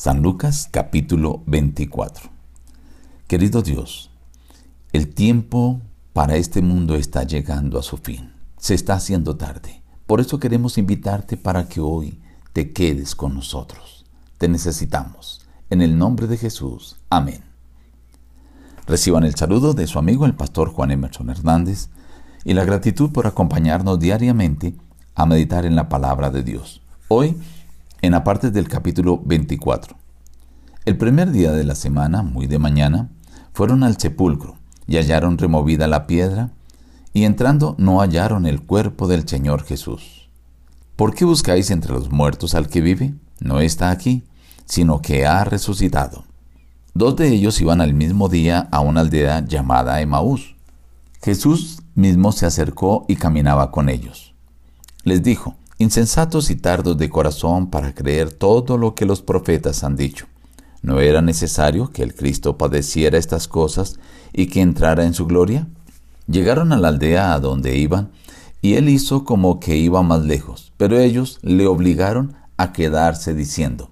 San Lucas capítulo 24. Querido Dios, el tiempo para este mundo está llegando a su fin. Se está haciendo tarde. Por eso queremos invitarte para que hoy te quedes con nosotros. Te necesitamos. En el nombre de Jesús. Amén. Reciban el saludo de su amigo el pastor Juan Emerson Hernández y la gratitud por acompañarnos diariamente a meditar en la palabra de Dios. Hoy en la parte del capítulo 24. El primer día de la semana, muy de mañana, fueron al sepulcro y hallaron removida la piedra, y entrando no hallaron el cuerpo del Señor Jesús. ¿Por qué buscáis entre los muertos al que vive? No está aquí, sino que ha resucitado. Dos de ellos iban al mismo día a una aldea llamada Emaús. Jesús mismo se acercó y caminaba con ellos. Les dijo, insensatos y tardos de corazón para creer todo lo que los profetas han dicho. ¿No era necesario que el Cristo padeciera estas cosas y que entrara en su gloria? Llegaron a la aldea a donde iban, y él hizo como que iba más lejos, pero ellos le obligaron a quedarse diciendo,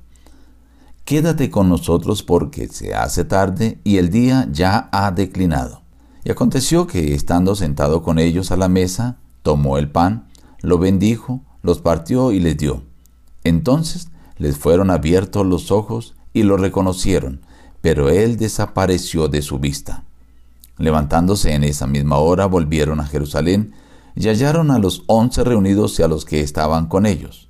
Quédate con nosotros porque se hace tarde y el día ya ha declinado. Y aconteció que, estando sentado con ellos a la mesa, tomó el pan, lo bendijo, los partió y les dio. Entonces les fueron abiertos los ojos y lo reconocieron, pero él desapareció de su vista. Levantándose en esa misma hora volvieron a Jerusalén y hallaron a los once reunidos y a los que estaban con ellos.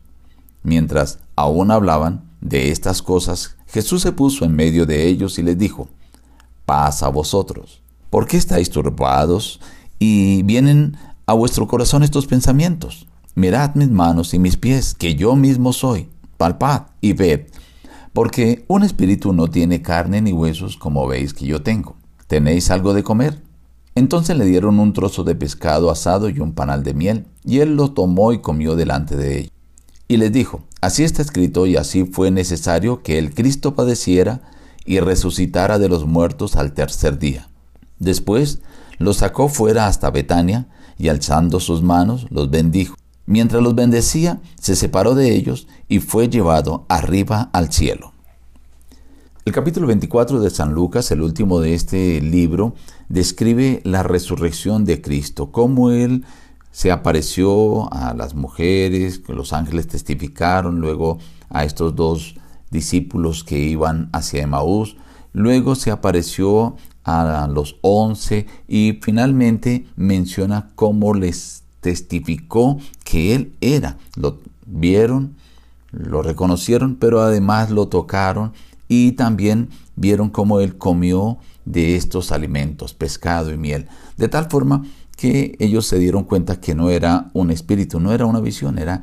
Mientras aún hablaban de estas cosas, Jesús se puso en medio de ellos y les dijo, Paz a vosotros. ¿Por qué estáis turbados y vienen a vuestro corazón estos pensamientos? Mirad mis manos y mis pies, que yo mismo soy, palpad y ved, porque un espíritu no tiene carne ni huesos como veis que yo tengo. ¿Tenéis algo de comer? Entonces le dieron un trozo de pescado asado y un panal de miel, y él lo tomó y comió delante de ellos. Y les dijo, así está escrito y así fue necesario que el Cristo padeciera y resucitara de los muertos al tercer día. Después los sacó fuera hasta Betania, y alzando sus manos los bendijo. Mientras los bendecía, se separó de ellos y fue llevado arriba al cielo. El capítulo 24 de San Lucas, el último de este libro, describe la resurrección de Cristo, cómo Él se apareció a las mujeres, que los ángeles testificaron, luego a estos dos discípulos que iban hacia Emaús, luego se apareció a los once y finalmente menciona cómo les testificó que Él era. Lo vieron, lo reconocieron, pero además lo tocaron y también vieron cómo Él comió de estos alimentos, pescado y miel. De tal forma que ellos se dieron cuenta que no era un espíritu, no era una visión, era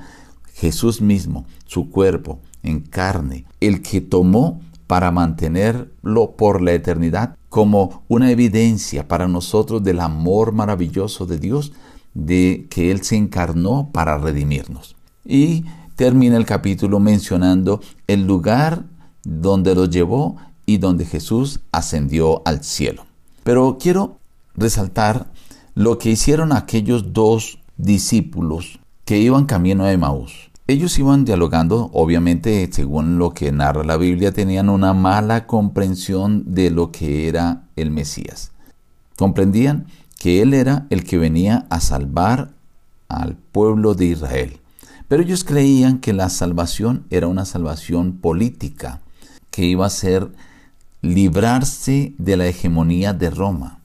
Jesús mismo, su cuerpo en carne, el que tomó para mantenerlo por la eternidad como una evidencia para nosotros del amor maravilloso de Dios de que Él se encarnó para redimirnos. Y termina el capítulo mencionando el lugar donde los llevó y donde Jesús ascendió al cielo. Pero quiero resaltar lo que hicieron aquellos dos discípulos que iban camino a Emaús. Ellos iban dialogando, obviamente, según lo que narra la Biblia, tenían una mala comprensión de lo que era el Mesías. Comprendían que Él era el que venía a salvar al pueblo de Israel. Pero ellos creían que la salvación era una salvación política, que iba a ser librarse de la hegemonía de Roma.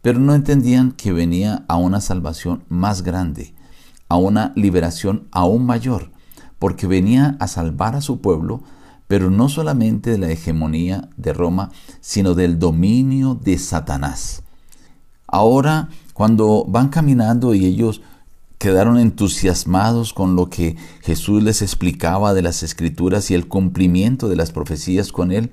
Pero no entendían que venía a una salvación más grande, a una liberación aún mayor, porque venía a salvar a su pueblo, pero no solamente de la hegemonía de Roma, sino del dominio de Satanás. Ahora, cuando van caminando y ellos quedaron entusiasmados con lo que Jesús les explicaba de las escrituras y el cumplimiento de las profecías con él,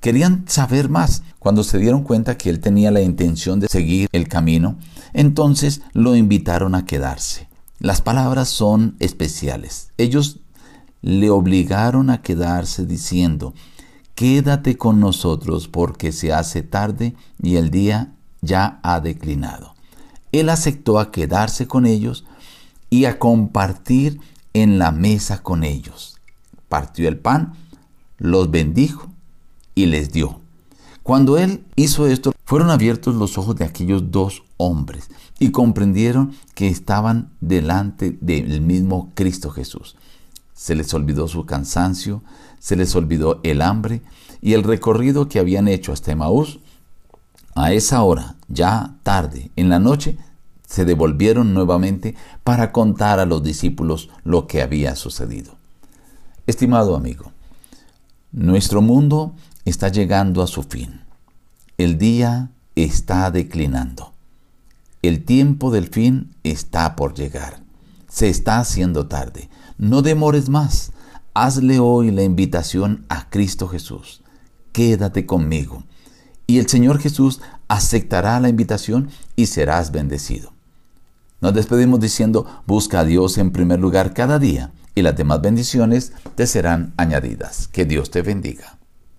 querían saber más. Cuando se dieron cuenta que él tenía la intención de seguir el camino, entonces lo invitaron a quedarse. Las palabras son especiales. Ellos le obligaron a quedarse diciendo, quédate con nosotros porque se hace tarde y el día ya ha declinado. Él aceptó a quedarse con ellos y a compartir en la mesa con ellos. Partió el pan, los bendijo y les dio. Cuando él hizo esto, fueron abiertos los ojos de aquellos dos hombres y comprendieron que estaban delante del mismo Cristo Jesús. Se les olvidó su cansancio, se les olvidó el hambre y el recorrido que habían hecho hasta Emaús. A esa hora, ya tarde, en la noche, se devolvieron nuevamente para contar a los discípulos lo que había sucedido. Estimado amigo, nuestro mundo está llegando a su fin. El día está declinando. El tiempo del fin está por llegar. Se está haciendo tarde. No demores más. Hazle hoy la invitación a Cristo Jesús. Quédate conmigo. Y el Señor Jesús aceptará la invitación y serás bendecido. Nos despedimos diciendo, busca a Dios en primer lugar cada día y las demás bendiciones te serán añadidas. Que Dios te bendiga.